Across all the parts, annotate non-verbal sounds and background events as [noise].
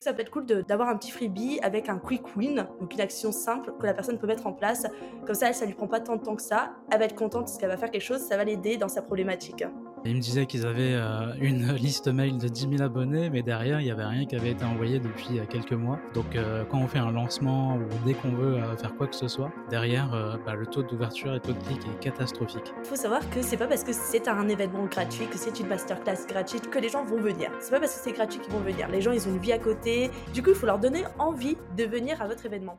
Ça peut être cool d'avoir un petit freebie avec un quick win, donc une action simple que la personne peut mettre en place. Comme ça, elle, ça lui prend pas tant de temps que ça. Elle va être contente parce qu'elle va faire quelque chose, ça va l'aider dans sa problématique. Ils me disaient qu'ils avaient euh, une [laughs] liste mail de 10 000 abonnés, mais derrière, il n'y avait rien qui avait été envoyé depuis euh, quelques mois. Donc, euh, quand on fait un lancement ou dès qu'on veut faire quoi que ce soit, derrière, bah, le taux d'ouverture et taux de clic est catastrophique. Il faut savoir que c'est pas parce que c'est un événement gratuit, que c'est une masterclass gratuite, que les gens vont venir. C'est pas parce que c'est gratuit qu'ils vont venir. Les gens, ils ont une vie à côté. Du coup, il faut leur donner envie de venir à votre événement.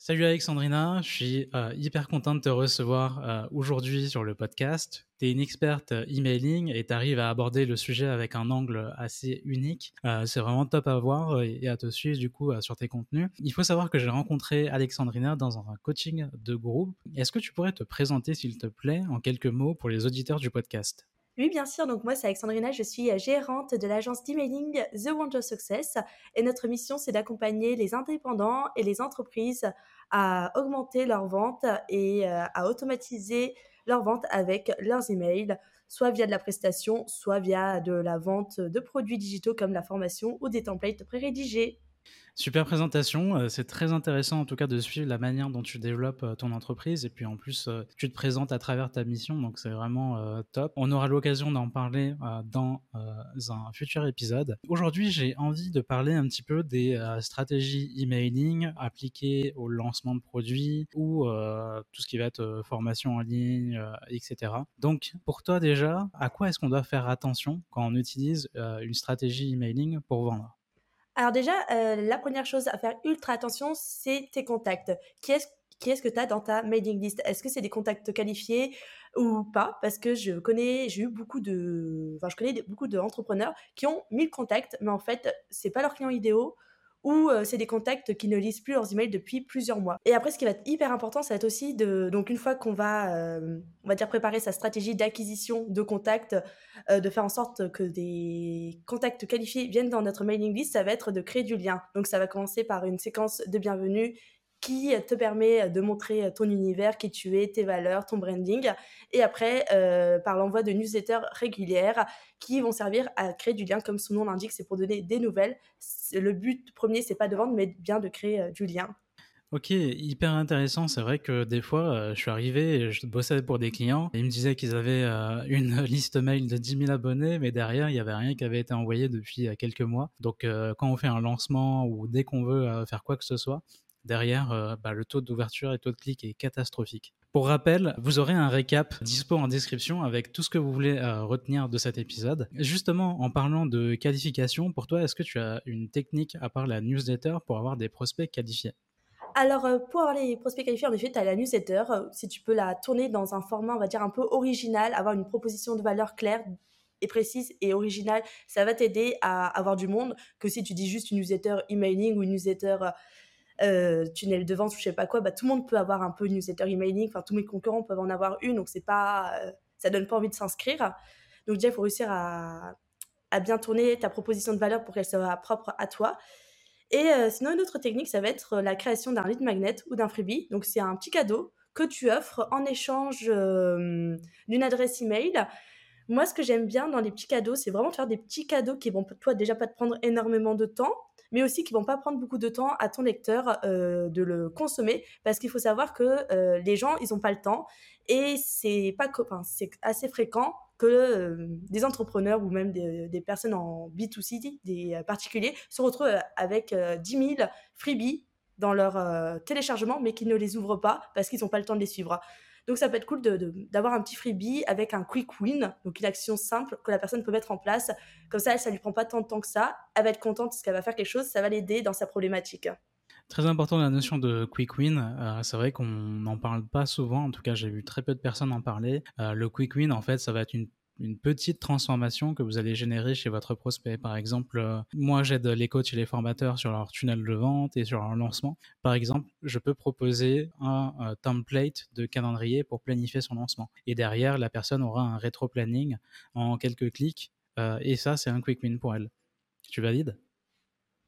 Salut Alexandrina, je suis euh, hyper content de te recevoir euh, aujourd'hui sur le podcast. Tu es une experte euh, emailing et tu arrives à aborder le sujet avec un angle assez unique. c'est vraiment top à voir et, à te suivre du coup sur tes contenus. Il faut savoir que j'ai rencontré Alexandrina dans un coaching de groupe. Est-ce que tu pourrais te présenter s'il te plaît en quelques mots pour les auditeurs du podcast? Oui, bien sûr. Donc moi, c'est Alexandrina. Je suis gérante de l'agence d'emailing The Wonder Success. Et notre mission, c'est d'accompagner les indépendants et les entreprises à augmenter leurs ventes et euh, à automatiser leurs ventes avec leurs emails, soit via de la prestation, soit via de la vente de produits digitaux comme la formation ou des templates pré-rédigés. Super présentation, euh, c'est très intéressant en tout cas de suivre la manière dont tu développes euh, ton entreprise et puis en plus euh, tu te présentes à travers ta mission donc c'est vraiment top. On aura l'occasion d'en parler dans un futur épisode. Aujourd'hui j'ai envie de parler un petit peu des stratégies emailing appliquées au lancement de produits ou tout ce qui va être formation en ligne, etc. Donc pour toi déjà, à quoi est-ce qu'on doit faire attention quand on utilise une stratégie emailing pour vendre? Alors déjà, euh, la première chose à faire ultra attention, c'est tes contacts. Qui est-ce qui est-ce que tu as dans ta mailing list? Est-ce que c'est des contacts qualifiés ou pas? Parce que je connais, j'ai beaucoup de, je connais beaucoup d'entrepreneurs qui ont 1000 contacts, mais en fait c'est pas leurs clients idéaux ou euh, c'est des contacts qui ne lisent plus leurs emails depuis plusieurs mois. Et après, ce qui va être hyper important, ça va être aussi de, donc une fois qu'on va, euh, on va dire préparer sa stratégie d'acquisition de contacts, euh, de faire en sorte que des contacts qualifiés viennent dans notre mailing list, ça va être de créer du lien. Donc ça va commencer par une séquence de bienvenue qui te permet de montrer ton univers, qui tu es, tes valeurs, ton branding. Et après, euh, par l'envoi de newsletters régulières qui vont servir à créer du lien, comme son nom l'indique, c'est pour donner des nouvelles. Le but premier, c'est pas de vendre, mais bien de créer euh, du lien. Ok, hyper intéressant. C'est vrai que des fois, euh, je suis arrivé et je bossais pour des clients et ils me disaient qu'ils avaient une [laughs] liste mail de 10 000 abonnés, mais derrière, il n'y avait rien qui avait été envoyé depuis quelques mois. Donc, quand on fait un lancement ou dès qu'on veut faire quoi que ce soit, derrière, euh, bah, le taux d'ouverture et taux de clic est catastrophique. Pour rappel, vous aurez un récap dispo en description avec tout ce que vous voulez euh, retenir de cet épisode. Justement, en parlant de qualification, pour toi, est-ce que tu as une technique à part la newsletter pour avoir des prospects qualifiés? Alors, euh, pour avoir les prospects qualifiés, en effet, tu as la newsletter. si tu peux la tourner dans un format, on va dire, un peu original, avoir une proposition de valeur claire et précise et originale, ça va t'aider à avoir du monde que si tu dis juste une newsletter emailing ou une newsletter euh, tunnel de vente je sais pas quoi, bah, tout le monde peut avoir un peu une newsletter emailing. Enfin, tous mes concurrents peuvent en avoir une, donc c'est pas, euh, ça donne pas envie de s'inscrire. Donc déjà, il faut réussir à, bien tourner ta proposition de valeur pour qu'elle soit propre à toi. Et euh, sinon, une autre technique, ça va être la création d'un lead magnet ou d'un freebie. Donc, c'est un petit cadeau que tu offres en échange d'une adresse email. Moi, ce que j'aime bien dans les petits cadeaux, c'est vraiment de faire des petits cadeaux qui vont, toi, déjà pas te prendre énormément de temps, mais aussi qui vont pas prendre beaucoup de temps à ton lecteur euh, de le consommer parce qu'il faut savoir que euh, les gens ils ont pas le temps et c'est pas enfin, c'est assez fréquent que euh, des entrepreneurs ou même des, des, personnes en B2C, des particuliers, se retrouvent avec 10 000 freebies dans leur téléchargement, mais qui ne les ouvrent pas parce qu'ils n'ont pas le temps de les suivre. Donc ça peut être cool d'avoir un petit freebie avec un quick win, donc une action simple que la personne peut mettre en place. Comme ça, elle, ça lui prend pas tant de temps que ça. Elle va être contente parce qu'elle va faire quelque chose, ça va l'aider dans sa problématique. Très important la notion de quick win. Euh, c'est vrai qu'on n'en parle pas souvent. En tout cas, j'ai vu très peu de personnes en parler. Euh, le quick win, en fait, ça va être une une petite transformation que vous allez générer chez votre prospect. Par exemple, euh, moi j'aide les coachs et les formateurs sur leur tunnel de vente et sur leur lancement. Par exemple, je peux proposer un, un template de calendrier pour planifier son lancement. Et derrière, la personne aura un rétro-planning en quelques clics. et ça, c'est un quick win pour elle. Tu valides?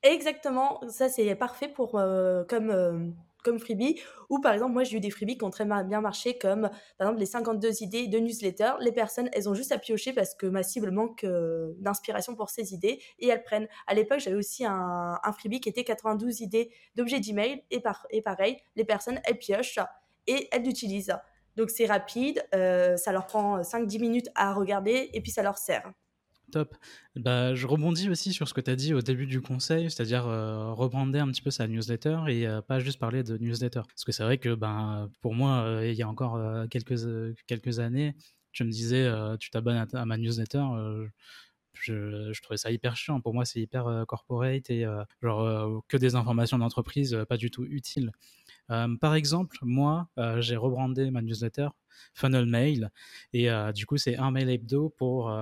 Exactement, ça c'est parfait pour euh, comme euh, comme freebie. Ou par exemple moi j'ai eu des freebies qui ont très bien marché comme par exemple les 52 idées de newsletter. Les personnes elles ont juste à piocher parce que ma cible manque euh, d'inspiration pour ces idées et elles prennent. À l'époque j'avais aussi un, freebie qui était 92 idées d'objets d'email et, par, et pareil les personnes elles piochent et elles l'utilisent. Donc c'est rapide ça leur prend 5-10 minutes à regarder et puis ça leur sert Top. Bah, je rebondis aussi sur ce que tu as dit au début du conseil, c'est-à-dire euh, rebrander un petit peu sa newsletter et euh, pas juste parler de newsletter. Parce que c'est vrai que ben, pour moi, euh, il y a encore euh, quelques, quelques années, tu me disais, tu t'abonnes à, ma newsletter. Je, je, trouvais ça hyper chiant. Pour moi, c'est hyper corporate et genre que des informations d'entreprise pas du tout utiles. Par exemple, moi, j'ai rebrandé ma newsletter Funnel Mail et du coup, c'est un mail hebdo pour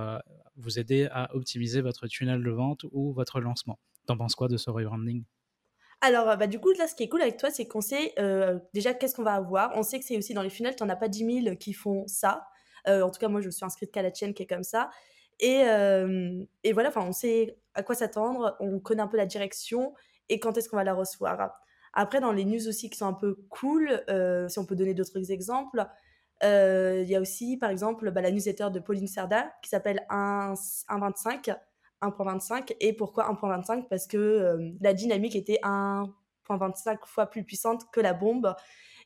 vous aider à optimiser votre tunnel de vente ou votre lancement. T'en penses quoi de ce rebranding? Alors, bah, du coup, là, ce qui est cool avec toi, c'est qu'on sait euh, déjà qu'est-ce qu'on va avoir. On sait que c'est aussi dans les funnels, tu n'en as pas 10 000 qui font ça. Euh, en tout cas, moi, je suis inscrite qu'à la tienne qui est comme ça. Et, euh, et voilà, on sait à quoi s'attendre, on connaît un peu la direction et quand est-ce qu'on va la recevoir. Après, dans les news aussi qui sont un peu cool, si on peut donner d'autres exemples, euh, il y a aussi, par exemple, bah, la newsletter de Pauline Serda qui s'appelle 1.25. 1.25. Et pourquoi 1.25 Parce que euh, la dynamique était 1.25 fois plus puissante que la bombe.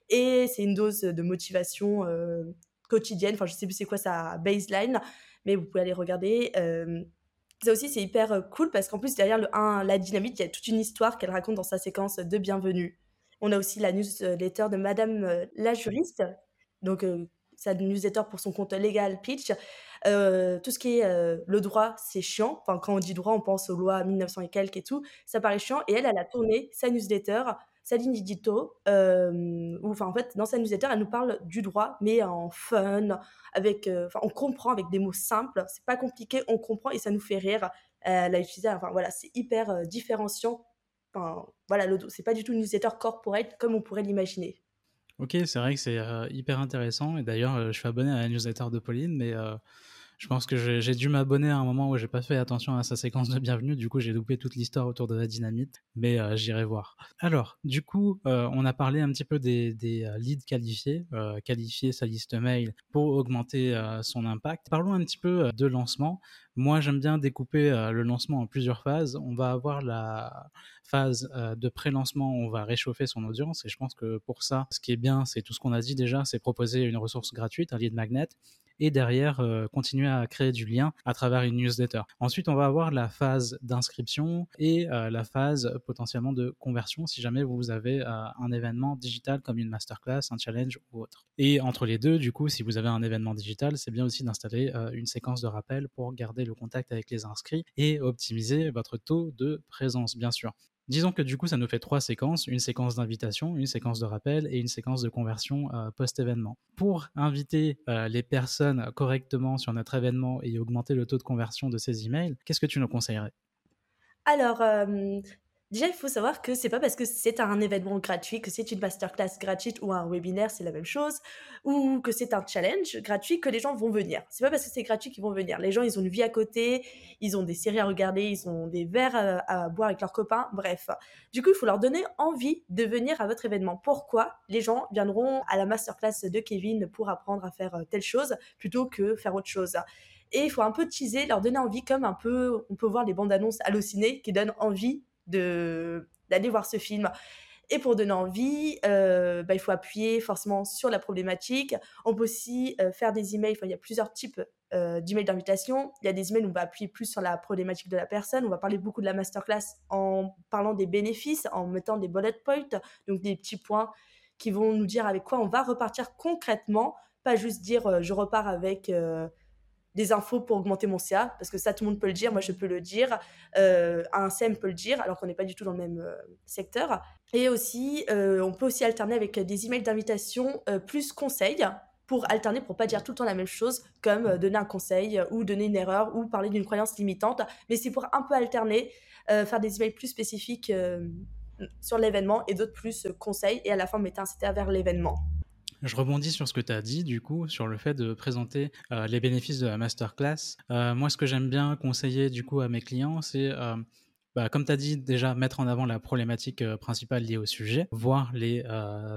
Et c'est une dose de motivation euh, quotidienne. Enfin, je sais plus c'est quoi sa baseline, mais vous pouvez aller regarder. Ça aussi, c'est hyper cool parce qu'en plus, derrière le 1, la dynamique, il y a toute une histoire qu'elle raconte dans sa séquence de bienvenue. On a aussi la newsletter de Madame la juriste donc euh, sa newsletter pour son compte légal Pitch. Euh, tout ce qui est euh, le droit, c'est chiant. Enfin, quand on dit droit, on pense aux lois 1900 et quelques et tout. Ça paraît chiant. Et elle, elle a tourné sa newsletter, sa ligne enfin, en fait, dans sa newsletter, elle nous parle du droit, mais en fun, avec. Enfin, on comprend avec des mots simples. C'est pas compliqué, on comprend et ça nous fait rire. elle a utilisé. Enfin, voilà, c'est hyper différenciant. Enfin, voilà, c'est pas du tout une newsletter corporate comme on pourrait l'imaginer. Ok, c'est vrai que c'est euh, hyper intéressant. Et d'ailleurs, euh, je suis abonné à la newsletter de Pauline, mais euh, je pense que j'ai dû m'abonner à un moment où j'ai pas fait attention à sa séquence de bienvenue. Du coup, j'ai loupé toute l'histoire autour de la dynamite, mais j'irai voir. Alors, du coup, on a parlé un petit peu des, des leads qualifiés, qualifier sa liste mail pour augmenter son impact. Parlons un petit peu de lancement. Moi, j'aime bien découper le lancement en plusieurs phases. On va avoir la phase de pré-lancement, on va réchauffer son audience. Et je pense que pour ça, ce qui est bien, c'est tout ce qu'on a dit déjà, c'est proposer une ressource gratuite, un lead magnet, et derrière continuer à créer du lien à travers une newsletter. Ensuite, on va avoir la phase d'inscription et la phase potentiellement de conversion si jamais vous avez un événement digital comme une masterclass, un challenge ou autre. Et entre les deux, du coup, si vous avez un événement digital, c'est bien aussi d'installer une séquence de rappel pour garder le contact avec les inscrits et optimiser votre taux de présence, bien sûr. Disons que du coup, ça nous fait trois séquences, une séquence d'invitation, une séquence de rappel et une séquence de conversion euh, post-événement. Pour inviter euh, les personnes correctement sur notre événement et augmenter le taux de conversion de ces emails, qu'est-ce que tu nous conseillerais? Alors, euh, Déjà, il faut savoir que c'est pas parce que c'est un événement gratuit, que c'est une masterclass gratuite ou un webinaire, c'est la même chose, ou que c'est un challenge gratuit que les gens vont venir. C'est pas parce que c'est gratuit qu'ils vont venir. Les gens, ils ont une vie à côté, ils ont des séries à regarder, ils ont des verres à, boire avec leurs copains, bref. Du coup, il faut leur donner envie de venir à votre événement. Pourquoi les gens viendront à la masterclass de Kevin pour apprendre à faire euh, telle chose plutôt que faire autre chose? Et il faut un peu teaser, leur donner envie, comme un peu, on peut voir les bandes annonces hallucinées qui donnent envie d'aller voir ce film. Et pour donner envie, euh, bah, il faut appuyer forcément sur la problématique. On peut aussi euh, faire des emails. il y a plusieurs types euh, d'emails d'invitation. Il y a des emails où on va appuyer plus sur la problématique de la personne. On va parler beaucoup de la masterclass en parlant des bénéfices, en mettant des bullet points, donc des petits points qui vont nous dire avec quoi on va repartir concrètement. Pas juste dire je repars avec des infos pour augmenter mon CA, parce que ça, tout le monde peut le dire, moi je peux le dire, euh, un CM peut le dire, alors qu'on n'est pas du tout dans le même euh, secteur. Et aussi, euh, on peut aussi alterner avec des emails d'invitation plus conseils pour alterner, pour pas dire tout le temps la même chose, comme donner un conseil ou donner une erreur ou parler d'une croyance limitante, mais c'est pour un peu alterner, faire des emails plus spécifiques sur l'événement et d'autres plus conseils et à la fin mettez un CTA vers l'événement. Je rebondis sur ce que tu as dit, du coup, sur le fait de présenter euh, les bénéfices de la masterclass. Euh, moi, ce que j'aime bien conseiller, du coup, à mes clients, c'est, euh, bah, comme tu as dit, déjà mettre en avant la problématique principale liée au sujet, voir les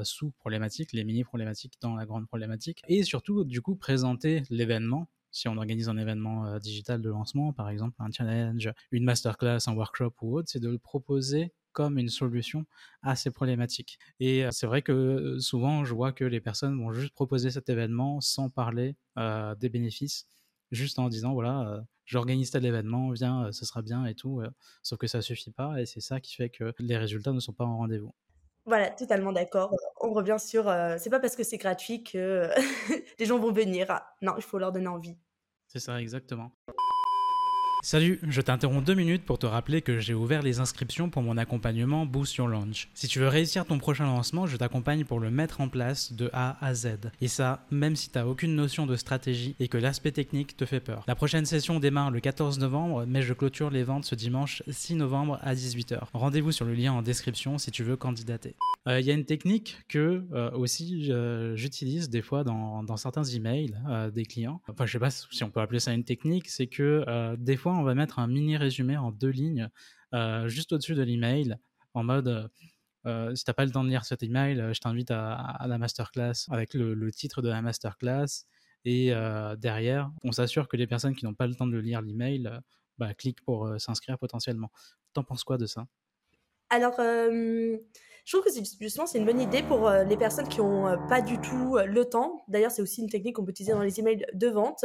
sous-problématiques, les mini-problématiques dans la grande problématique, et surtout, du coup, présenter l'événement si on organise un événement digital de lancement, par exemple un challenge, une masterclass, un workshop ou autre, c'est de le proposer comme une solution à ces problématiques. Et c'est vrai que souvent, je vois que les personnes vont juste proposer cet événement sans parler des bénéfices, juste en disant, voilà, j'organise tel événement, viens, ce sera bien et tout. sauf que ça suffit pas et c'est ça qui fait que les résultats ne sont pas en rendez-vous. Voilà, totalement d'accord. On revient sur, c'est pas parce que c'est gratuit que [laughs] les gens vont venir. Non, il faut leur donner envie. C'est ça, exactement. Salut, je t'interromps deux minutes pour te rappeler que j'ai ouvert les inscriptions pour mon accompagnement Boost Your Launch. Si tu veux réussir ton prochain lancement, je t'accompagne pour le mettre en place de A à Z. Et ça, même si tu n'as aucune notion de stratégie et que l'aspect technique te fait peur. La prochaine session démarre le 14 novembre, mais je clôture les ventes ce dimanche 6 novembre à 18h. Rendez-vous sur le lien en description si tu veux candidater. Euh, il y a une technique que euh, aussi j'utilise des fois dans, dans certains emails euh, des clients. Enfin, je sais pas si on peut appeler ça une technique, c'est que des fois on va mettre un mini résumé en deux lignes juste au-dessus de l'email en mode si tu n'as pas le temps de lire cet email, je t'invite à, la masterclass avec le, titre de la masterclass. Et derrière, on s'assure que les personnes qui n'ont pas le temps de lire l'email bah, cliquent pour s'inscrire potentiellement. T'en penses quoi de ça? Alors, je trouve que justement c'est une bonne idée pour euh, les personnes qui n'ont euh, pas du tout euh, le temps. D'ailleurs, c'est aussi une technique qu'on peut utiliser dans les emails de vente.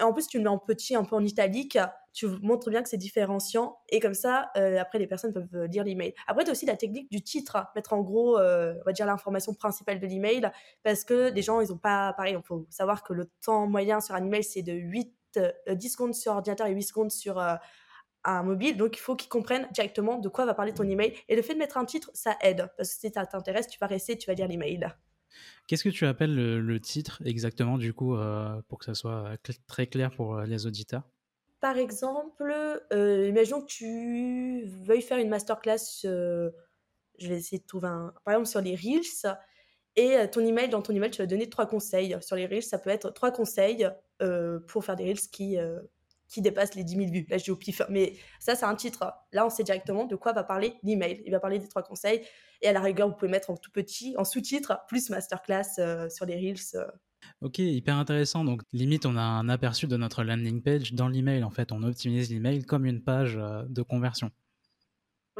en plus, tu le mets en petit, un peu en italique. Tu montres bien que c'est différenciant et comme ça, après les personnes peuvent lire l'email. Après, tu as aussi la technique du titre, mettre en gros, on va dire l'information principale de l'email, parce que les gens, ils n'ont pas, pareil, il faut savoir que le temps moyen sur un email, c'est de 8, 10 secondes sur ordinateur et 8 secondes sur un mobile, donc il faut qu'ils comprennent directement de quoi va parler ton email. Et le fait de mettre un titre, ça aide, parce que si ça t'intéresse, tu vas rester, tu vas lire l'email. Qu'est-ce que tu appelles le, titre exactement, du coup, euh, pour que ça soit très clair pour euh, les auditeurs? Par exemple, euh, imaginons que tu veuilles faire une masterclass, je vais essayer de trouver un, par exemple sur les Reels, et ton email, dans ton email, tu vas donner trois conseils. Sur les Reels, ça peut être trois conseils pour faire des Reels qui qui dépasse les 10 000 vues. Là, je dis au pif. Mais ça, c'est un titre. Là, on sait directement de quoi va parler l'email. Il va parler des trois conseils. Et à la rigueur, vous pouvez mettre en tout petit, en sous-titre, plus masterclass euh, sur les Reels. Euh. Ok, hyper intéressant. Donc, limite, on a un aperçu de notre landing page dans l'email. En fait, on optimise l'email comme une page euh, de conversion.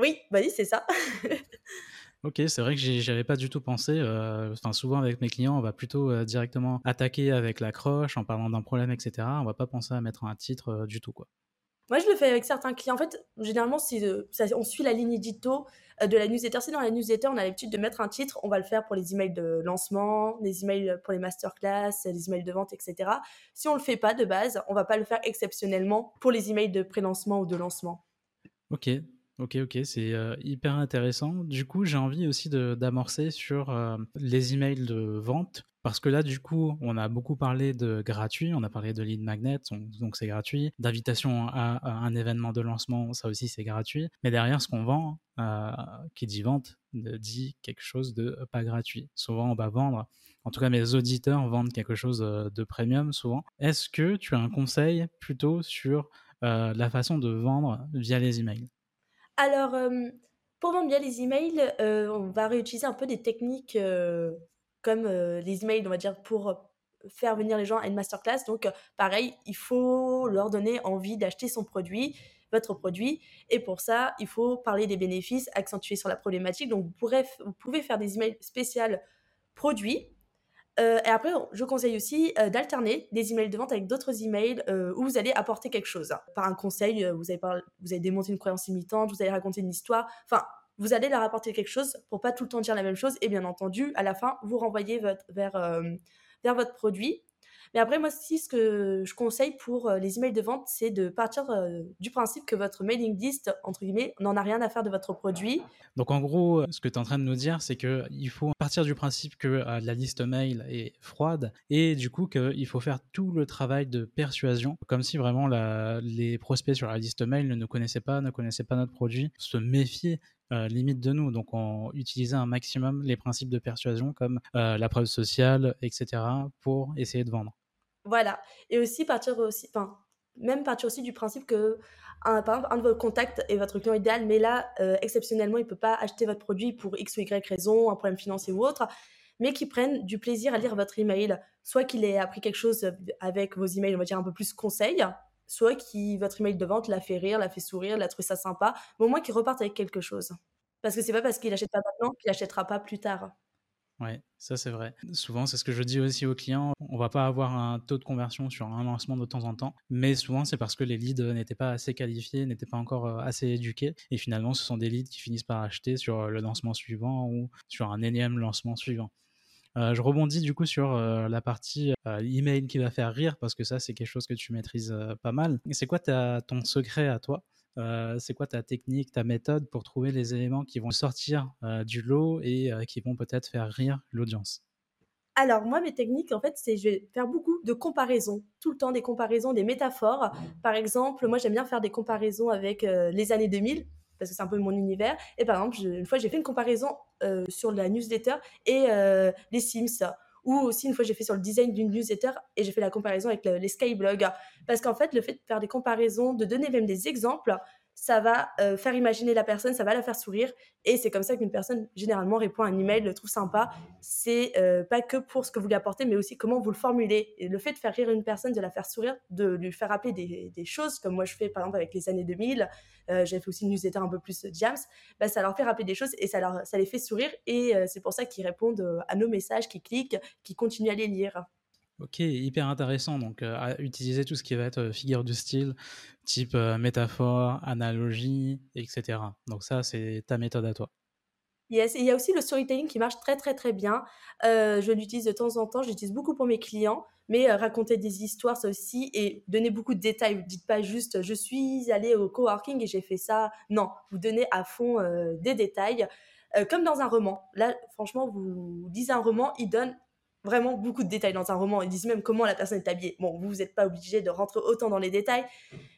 Oui, bah oui, c'est ça. [laughs] Ok, c'est vrai que j'y avais pas du tout pensé. Euh, enfin, souvent avec mes clients, on va plutôt euh, directement attaquer avec l'accroche en parlant d'un problème, etc. On va pas penser à mettre un titre euh, du tout, quoi. Moi, je le fais avec certains clients. En fait, généralement, si on suit la ligne édito de la newsletter. Si dans la newsletter, on a l'habitude de mettre un titre, on va le faire pour les emails de lancement, les emails pour les masterclass, les emails de vente, etc. Si on le fait pas de base, on va pas le faire exceptionnellement pour les emails de pré-lancement ou de lancement. Ok, Ok, ok, c'est hyper intéressant. Du coup, j'ai envie aussi d'amorcer sur les emails de vente. Parce que là, du coup, on a beaucoup parlé de gratuit, on a parlé de lead magnet, donc c'est gratuit. D'invitation à, un événement de lancement, ça aussi c'est gratuit. Mais derrière, ce qu'on vend, qui dit vente, dit quelque chose de pas gratuit. Souvent, on va vendre, en tout cas mes auditeurs vendent quelque chose de premium souvent. Est-ce que tu as un conseil plutôt sur la façon de vendre via les emails? Alors, pour vendre bien les emails, on va réutiliser un peu des techniques comme les emails, on va dire, pour faire venir les gens à une masterclass. Donc, pareil, il faut leur donner envie d'acheter son produit, votre produit. Et pour ça, il faut parler des bénéfices, accentuer sur la problématique. Donc, vous, vous pouvez faire des emails spéciaux produits euh, et après, je conseille aussi euh, d'alterner des emails de vente avec d'autres emails euh, où vous allez apporter quelque chose. Par un conseil, vous, allez vous allez démonter une croyance limitante, vous allez raconter une histoire. Enfin, vous allez leur apporter quelque chose pour pas tout le temps dire la même chose. Et bien entendu, à la fin, vous renvoyez vers, vers votre produit. Mais après, moi aussi, ce que je conseille pour les emails de vente, c'est de partir du principe que votre mailing list, entre guillemets, n'en a rien à faire de votre produit. Donc en gros, ce que tu es en train de nous dire, c'est qu'il faut partir du principe que la liste mail est froide et du coup qu'il faut faire tout le travail de persuasion, comme si vraiment les prospects sur la liste mail ne nous connaissaient pas, ne connaissaient pas notre produit, se méfier limite de nous. Donc, on utilisait un maximum les principes de persuasion comme la preuve sociale, etc., pour essayer de vendre. Voilà. Et aussi partir aussi, enfin, même partir aussi du principe que, un, par exemple, un de vos contacts est votre client idéal, mais là, exceptionnellement, il ne peut pas acheter votre produit pour X ou Y raison, un problème financier ou autre, mais qui prenne du plaisir à lire votre email. Soit qu'il ait appris quelque chose avec vos emails, on va dire un peu plus conseil, soit qui votre email de vente l'a fait rire, l'a fait sourire, l'a trouvé ça sympa, mais au moins qu'il reparte avec quelque chose. Parce que c'est pas parce qu'il achète pas maintenant qu'il achètera pas plus tard. Ouais, ça c'est vrai. Souvent, c'est ce que je dis aussi aux clients. On va pas avoir un taux de conversion sur un lancement de temps en temps, mais souvent c'est parce que les leads n'étaient pas assez qualifiés, n'étaient pas encore euh, assez éduqués, et finalement, ce sont des leads qui finissent par acheter sur le lancement suivant ou sur un énième lancement suivant. Euh, je rebondis du coup sur euh, la partie euh, email qui va faire rire parce que ça c'est quelque chose que tu maîtrises pas mal. C'est quoi ton secret à toi? C'est quoi ta technique, ta méthode pour trouver les éléments qui vont sortir du lot et qui vont peut-être faire rire l'audience? Alors, moi, mes techniques, en fait, c'est je vais faire beaucoup de comparaisons, tout le temps des comparaisons, des métaphores. Par exemple, moi, j'aime bien faire des comparaisons avec les années 2000, parce que c'est un peu mon univers. Et par exemple, une fois, j'ai fait une comparaison euh, sur la newsletter et euh, les Sims. Ou aussi, une fois, j'ai fait sur le design d'une newsletter et j'ai fait la comparaison avec les Skyblogs. Parce qu'en fait, le fait de faire des comparaisons, de donner même des exemples, ça va euh, faire imaginer la personne, ça va la faire sourire. Et c'est comme ça qu'une personne, généralement, répond à un email, le trouve sympa. C'est euh, pas que pour ce que vous lui apportez, mais aussi comment vous le formulez. Et le fait de faire rire une personne, de la faire sourire, de lui faire rappeler des, choses, comme moi je fais par exemple avec les années 2000, euh, j'ai fait aussi une newsletter un peu plus Jams, bah, ça leur fait rappeler des choses et ça, leur, ça les fait sourire. Et c'est pour ça qu'ils répondent à nos messages, qu'ils cliquent, qu'ils continuent à les lire. Ok, hyper intéressant. Donc, euh, à utiliser tout ce qui va être euh, figure de style, type euh, métaphore, analogie, etc. Donc, ça, c'est ta méthode à toi. Yes, il y a aussi le storytelling qui marche très très très bien. je l'utilise de temps en temps, je l'utilise beaucoup pour mes clients, mais raconter des histoires, ça aussi, et donner beaucoup de détails. Dites pas juste je suis allé au coworking et j'ai fait ça. Non, vous donnez à fond des détails, comme dans un roman. Là, franchement, vous lisez un roman, il donne vraiment beaucoup de détails dans un roman. Ils disent même comment la personne est habillée. Bon, vous n'êtes pas obligé de rentrer autant dans les détails,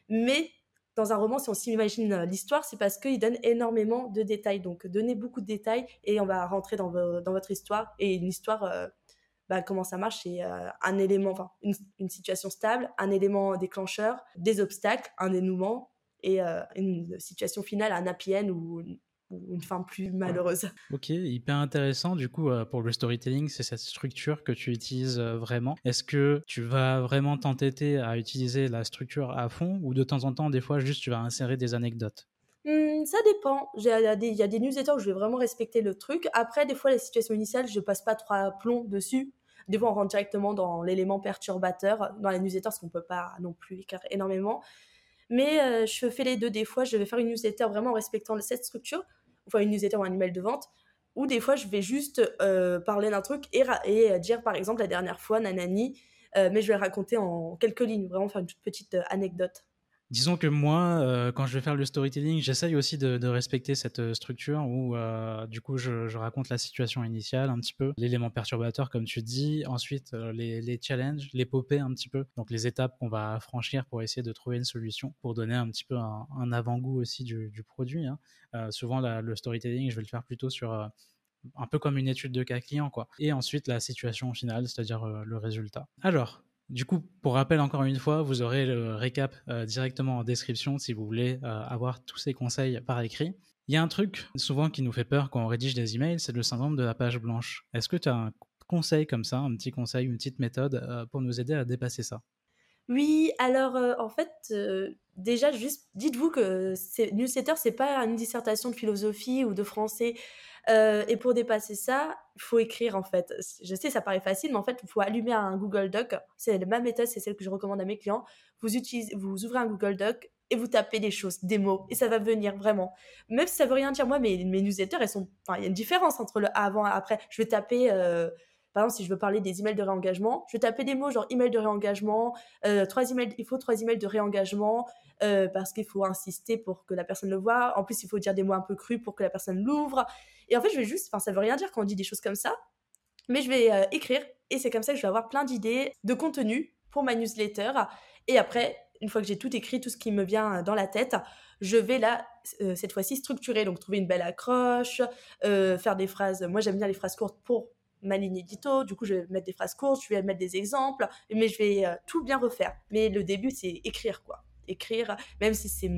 mais dans un roman, si on s'imagine euh, l'histoire, c'est parce qu'il donne énormément de détails. Donc, donnez beaucoup de détails et on va rentrer dans, votre histoire. Et une histoire, euh, bah, comment ça marche C'est euh, un élément, enfin, une, situation stable, un élément déclencheur, des obstacles, un dénouement et une situation finale, un happy end ou une fin plus malheureuse. [laughs] Ok, hyper intéressant. Du coup, euh, pour le storytelling, c'est cette structure que tu utilises euh, vraiment. Est-ce que tu vas vraiment t'entêter à utiliser la structure à fond ou de temps en temps, des fois, juste tu vas insérer des anecdotes? Mmh, ça dépend. Il y, a des, il y a des newsletters où je vais vraiment respecter le truc. Après, des fois, la situation initiale, je passe pas trois plombs dessus. Des fois, on rentre directement dans l'élément perturbateur dans la newsletter, parce qu'on peut pas non plus écrire énormément. Mais euh, je fais les deux. Des fois, je vais faire une newsletter vraiment en respectant cette structure enfin une newsletter ou un email de vente, ou des fois je vais juste euh, parler d'un truc et, et, dire par exemple la dernière fois nanani, euh, mais je vais raconter en quelques lignes, vraiment faire une toute petite euh, anecdote. Disons que moi, euh, quand je vais faire le storytelling, j'essaye aussi de, respecter cette euh, structure où, euh, du coup, je, raconte la situation initiale un petit peu, l'élément perturbateur, comme tu dis, ensuite les, challenges, l'épopée un petit peu, donc les étapes qu'on va franchir pour essayer de trouver une solution, pour donner un petit peu un, avant-goût aussi du, produit. Hein. souvent, le storytelling, je vais le faire plutôt sur un peu comme une étude de cas client, quoi. Et ensuite, la situation finale, c'est-à-dire le résultat. Alors, du coup, pour rappel encore une fois, vous aurez le récap euh, directement en description si vous voulez euh, avoir tous ces conseils par écrit. Il y a un truc souvent qui nous fait peur quand on rédige des emails, c'est le syndrome de la page blanche. Est-ce que tu as un conseil comme ça, un petit conseil, une petite méthode euh, pour nous aider à dépasser ça? Oui, alors en fait, déjà, juste dites-vous que newsletter, c'est pas une dissertation de philosophie ou de français. Euh, et pour dépasser ça, il faut écrire en fait. Je sais, ça paraît facile, mais en fait, il faut allumer un Google Doc. C'est ma méthode, c'est celle que je recommande à mes clients. Vous, utilisez, vous ouvrez un Google Doc et vous tapez des choses, des mots, et ça va venir vraiment. Même si ça veut rien dire, moi, mes, newsletters, il y a une différence entre le avant et après. Je vais taper. Euh, Par exemple, si je veux parler des emails de réengagement, je vais taper des mots genre email de réengagement, euh, trois emails, il faut trois emails de réengagement euh, parce qu'il faut insister pour que la personne le voit. En plus, il faut dire des mots un peu crus pour que la personne l'ouvre. Et en fait, je vais juste, enfin, ça veut rien dire quand on dit des choses comme ça, mais je vais euh, écrire et c'est comme ça que je vais avoir plein d'idées de contenu pour ma newsletter. Et après, une fois que j'ai tout écrit, tout ce qui me vient dans la tête, je vais là, cette fois-ci, structurer. Donc, trouver une belle accroche, faire des phrases. Moi, j'aime bien les phrases courtes pour ma ligne édito. Du coup, je vais mettre des phrases courtes, je vais mettre des exemples, mais je vais euh, tout bien refaire. Mais le début, c'est écrire, quoi. Écrire, même si c'est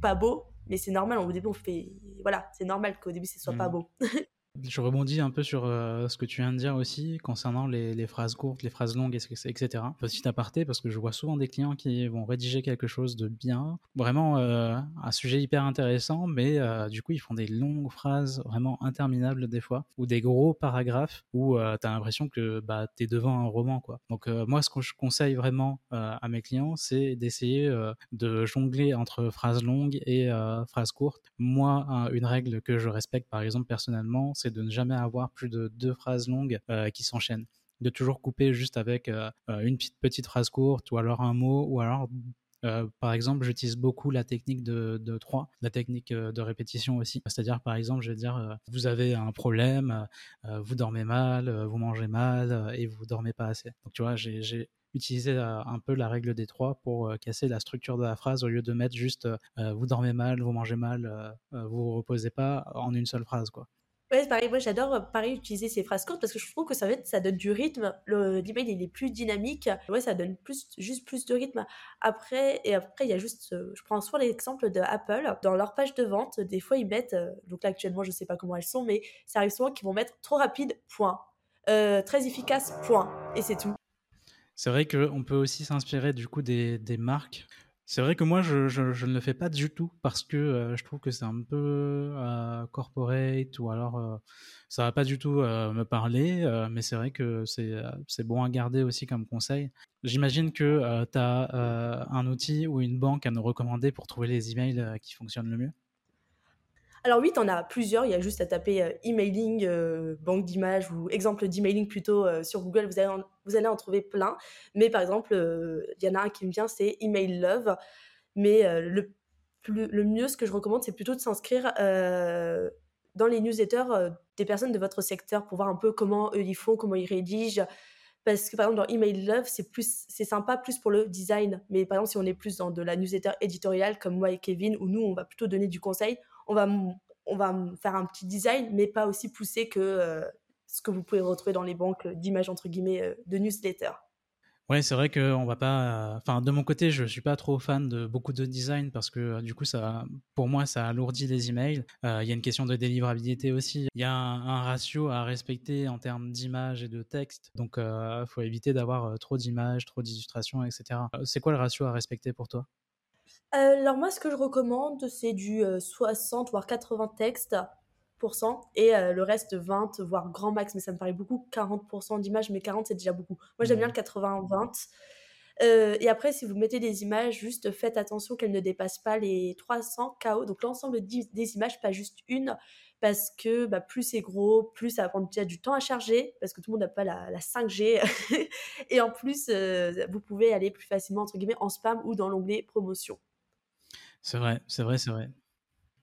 pas beau, mais c'est normal. Au début, on fait. Voilà, c'est normal qu'au début, ce soit pas mmh. beau. [laughs] Je rebondis un peu sur euh, ce que tu viens de dire aussi concernant les, phrases courtes, les phrases longues, etc. Petit aparté, parce que je vois souvent des clients qui vont rédiger quelque chose de bien, vraiment euh, un sujet hyper intéressant, mais euh, du coup ils font des longues phrases vraiment interminables des fois, ou des gros paragraphes où tu as l'impression que bah, tu es devant un roman. quoi. Donc moi ce que je conseille vraiment à mes clients, c'est d'essayer de jongler entre phrases longues et phrases courtes. Moi, une règle que je respecte par exemple personnellement, c'est de ne jamais avoir plus de deux phrases longues euh, qui s'enchaînent. De toujours couper juste avec euh, euh, une petite, phrase courte ou alors un mot ou alors par exemple, j'utilise beaucoup la technique de, de 3, la technique de répétition aussi. C'est-à-dire, par exemple, je vais dire, vous avez un problème, vous dormez mal, vous mangez mal et vous dormez pas assez. Donc, tu vois, j'ai utilisé un peu la règle des trois pour casser la structure de la phrase au lieu de mettre juste vous dormez mal, vous mangez mal, vous vous reposez pas en une seule phrase, quoi. Ouais, pareil, moi j'adore euh, pareil utiliser ces phrases courtes parce que je trouve que ça, donne du rythme. L'email il est plus dynamique. Ouais, ça donne plus, juste plus de rythme. Après, et après, il y a juste, euh, je prends souvent l'exemple de Apple. Dans leur page de vente, des fois ils mettent, euh, donc là actuellement je sais pas comment elles sont, mais ça arrive souvent qu'ils vont mettre trop rapide, point. très efficace, point. Et c'est tout. C'est vrai qu'on peut aussi s'inspirer du coup des marques c'est vrai que moi, je, ne le fais pas du tout parce que euh, je trouve que c'est un peu euh, corporate ou alors euh, ça va pas du tout me parler, mais c'est vrai que c'est bon à garder aussi comme conseil. J'imagine que tu as un outil ou une banque à nous recommander pour trouver les emails qui fonctionnent le mieux. Alors oui, tu en as plusieurs. Il y a juste à taper euh, emailing, euh, banque d'images ou exemple d'emailing plutôt euh, sur Google. Vous allez, en, vous allez en trouver plein. Mais par exemple, il y en a un qui me vient, c'est Email Love. Mais le, le mieux, ce que je recommande, c'est plutôt de s'inscrire dans les newsletters des personnes de votre secteur pour voir un peu comment eux ils font, comment ils rédigent. Parce que par exemple, dans Email Love, c'est plus, c'est sympa plus pour le design. Mais par exemple, si on est plus dans de la newsletter éditoriale comme moi et Kevin, où nous, on va plutôt donner du conseil, on va, on va faire un petit design, mais pas aussi poussé que euh, ce que vous pouvez retrouver dans les banques d'images, entre guillemets, euh, de newsletter. Oui, c'est vrai qu'on va pas. Enfin, de mon côté, je suis pas trop fan de beaucoup de design parce que du coup, ça, pour moi, ça alourdit les emails. Euh, il y a une question de délivrabilité aussi. Il y a un, ratio à respecter en termes d'images et de texte. Donc, il faut éviter d'avoir trop d'images, trop d'illustrations, etc. C'est quoi le ratio à respecter pour toi? Euh, alors moi, ce que je recommande, c'est du 60 euh, voire 80 textes et euh, le reste 20 voire grand max, mais ça me paraît beaucoup 40% d'images, mais 40 c'est déjà beaucoup. Moi j'aime bien le 80-20. et après, si vous mettez des images, juste faites attention qu'elles ne dépassent pas les 300 KO, donc l'ensemble des images, pas juste une, parce que bah, plus c'est gros, plus ça va prendre déjà du temps à charger, parce que tout le monde n'a pas la, 5G. [laughs] et en plus, vous pouvez aller plus facilement, entre guillemets, en spam ou dans l'onglet promotion. C'est vrai, c'est vrai, c'est vrai.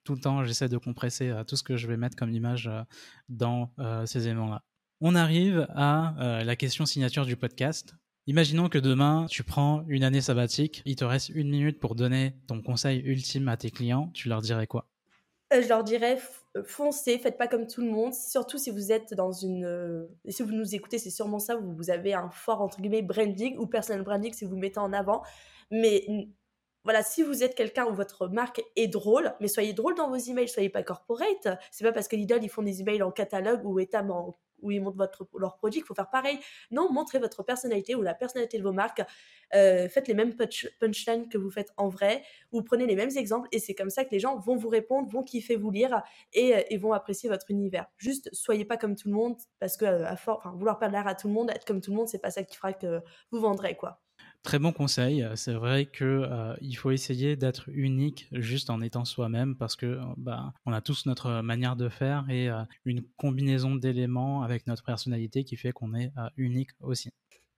Tout le temps, j'essaie de compresser euh, tout ce que je vais mettre comme image euh, dans euh, ces éléments-là. On arrive à la question signature du podcast. Imaginons que demain, tu prends une année sabbatique, il te reste une minute pour donner ton conseil ultime à tes clients, tu leur dirais quoi? Je leur dirais foncez, faites pas comme tout le monde, surtout si vous êtes dans une... si vous nous écoutez, c'est sûrement ça, vous, vous avez un fort, entre guillemets, branding ou personal branding si vous mettez en avant, mais voilà, si vous êtes quelqu'un où votre marque est drôle, mais soyez drôle dans vos emails, soyez pas corporate. C'est pas parce que Lidl ils font des emails en catalogue ou Etam où ils montrent votre, leur produit qu'il faut faire pareil. Non, montrez votre personnalité ou la personnalité de vos marques. Euh, faites les mêmes punchlines que vous faites en vrai. Ou prenez les mêmes exemples et c'est comme ça que les gens vont vous répondre, vont kiffer vous lire et, euh, vont apprécier votre univers. Juste, soyez pas comme tout le monde parce que euh, vouloir perdre l'air à tout le monde, être comme tout le monde, c'est pas ça qui fera que vous vendrez quoi. Très bon conseil. C'est vrai que euh, il faut essayer d'être unique juste en étant soi-même parce que bah, on a tous notre manière de faire et euh, une combinaison d'éléments avec notre personnalité qui fait qu'on est euh, unique aussi.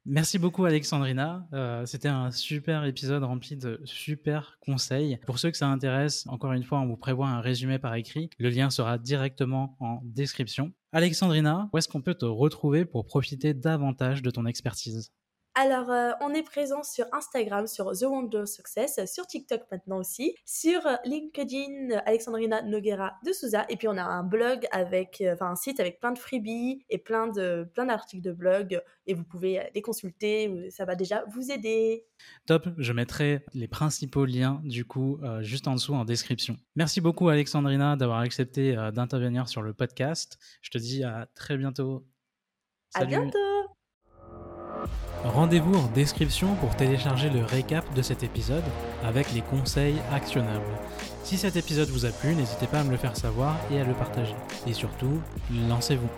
Merci beaucoup Alexandrina. C'était un super épisode rempli de super conseils. Pour ceux que ça intéresse, encore une fois, on vous prévoit un résumé par écrit. Le lien sera directement en description. Alexandrina, où est-ce qu'on peut te retrouver pour profiter davantage de ton expertise? Alors, euh, on est présent sur Instagram, sur The Wonder Success, sur TikTok maintenant aussi, sur LinkedIn, Alexandrina Noguera de Souza, et puis on a un blog avec, euh, enfin un site avec plein de freebies et plein de plein d'articles de blog, et vous pouvez euh, les consulter, ça va déjà vous aider. Top, je mettrai les principaux liens du coup juste en dessous en description. Merci beaucoup Alexandrina d'avoir accepté d'intervenir sur le podcast. Je te dis à très bientôt. Salut. À bientôt. Rendez-vous en description pour télécharger le récap de cet épisode avec les conseils actionnables. Si cet épisode vous a plu, n'hésitez pas à me le faire savoir et à le partager. Et surtout, lancez-vous.